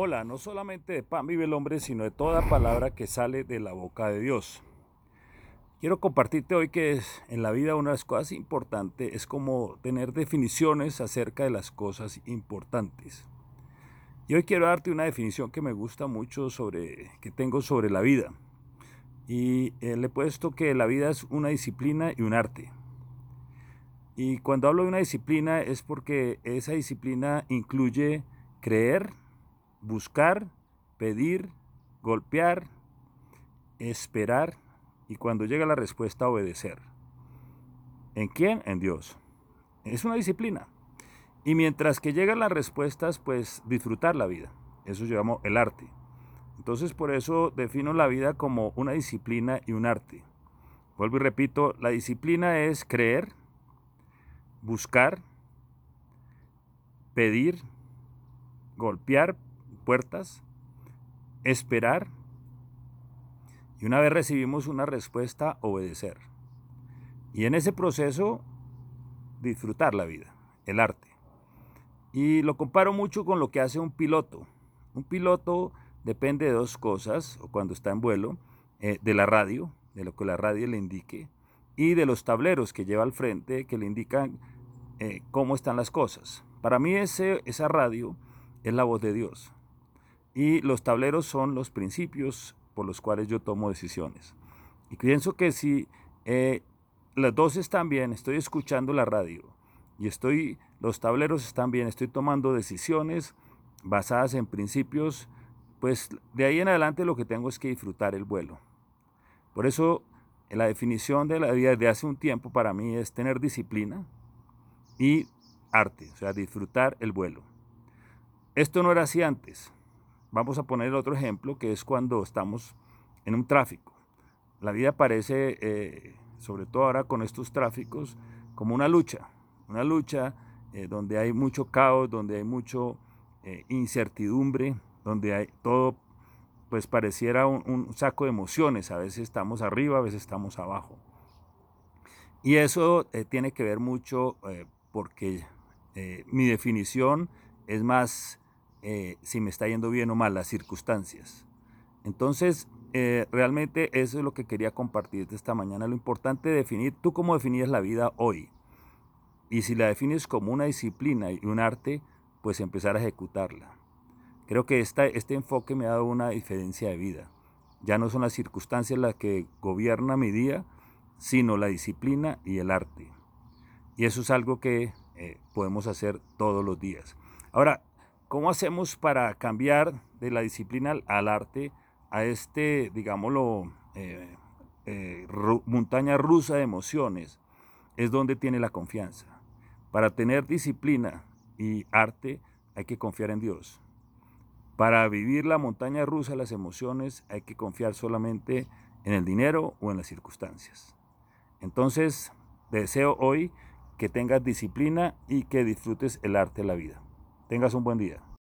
Hola, no solamente de pan vive el hombre, sino de toda palabra que sale de la boca de Dios. Quiero compartirte hoy que en la vida una de las cosas importantes es como tener definiciones acerca de las cosas importantes. Y hoy quiero darte una definición que me gusta mucho sobre que tengo sobre la vida. Y eh, le he puesto que la vida es una disciplina y un arte. Y cuando hablo de una disciplina es porque esa disciplina incluye creer, buscar, pedir, golpear, esperar y cuando llega la respuesta obedecer. ¿En quién? En Dios. Es una disciplina. Y mientras que llegan las respuestas, pues disfrutar la vida. Eso se llama el arte. Entonces por eso defino la vida como una disciplina y un arte. Vuelvo y repito, la disciplina es creer, buscar, pedir, golpear puertas, esperar y una vez recibimos una respuesta, obedecer. Y en ese proceso, disfrutar la vida, el arte. Y lo comparo mucho con lo que hace un piloto. Un piloto depende de dos cosas, o cuando está en vuelo, eh, de la radio, de lo que la radio le indique, y de los tableros que lleva al frente que le indican eh, cómo están las cosas. Para mí ese, esa radio es la voz de Dios. Y los tableros son los principios por los cuales yo tomo decisiones. Y pienso que si eh, las dos están bien, estoy escuchando la radio y estoy, los tableros están bien, estoy tomando decisiones basadas en principios, pues de ahí en adelante lo que tengo es que disfrutar el vuelo. Por eso la definición de la vida de hace un tiempo para mí es tener disciplina y arte, o sea, disfrutar el vuelo. Esto no era así antes. Vamos a poner otro ejemplo que es cuando estamos en un tráfico. La vida parece, eh, sobre todo ahora con estos tráficos, como una lucha, una lucha eh, donde hay mucho caos, donde hay mucho eh, incertidumbre, donde hay todo, pues pareciera un, un, saco de emociones. A veces estamos arriba, a veces estamos abajo. Y eso tiene que ver mucho porque mi definición es más eh, si me está yendo bien o mal, las circunstancias. Entonces, eh, realmente eso es lo que quería compartirte esta mañana. Lo importante es definir, tú cómo definías la vida hoy. Y si la defines como una disciplina y un arte, pues empezar a ejecutarla. Creo que esta, este enfoque me ha dado una diferencia de vida. Ya no son las circunstancias las que gobiernan mi día, sino la disciplina y el arte. Y eso es algo que eh, podemos hacer todos los días. Ahora, ¿Cómo hacemos para cambiar de la disciplina al arte a este, digámoslo, eh, eh, montaña rusa de emociones? Es donde tiene la confianza. Para tener disciplina y arte hay que confiar en Dios. Para vivir la montaña rusa de las emociones hay que confiar solamente en el dinero o en las circunstancias. Entonces, deseo hoy que tengas disciplina y que disfrutes el arte de la vida. Tengas un buen día.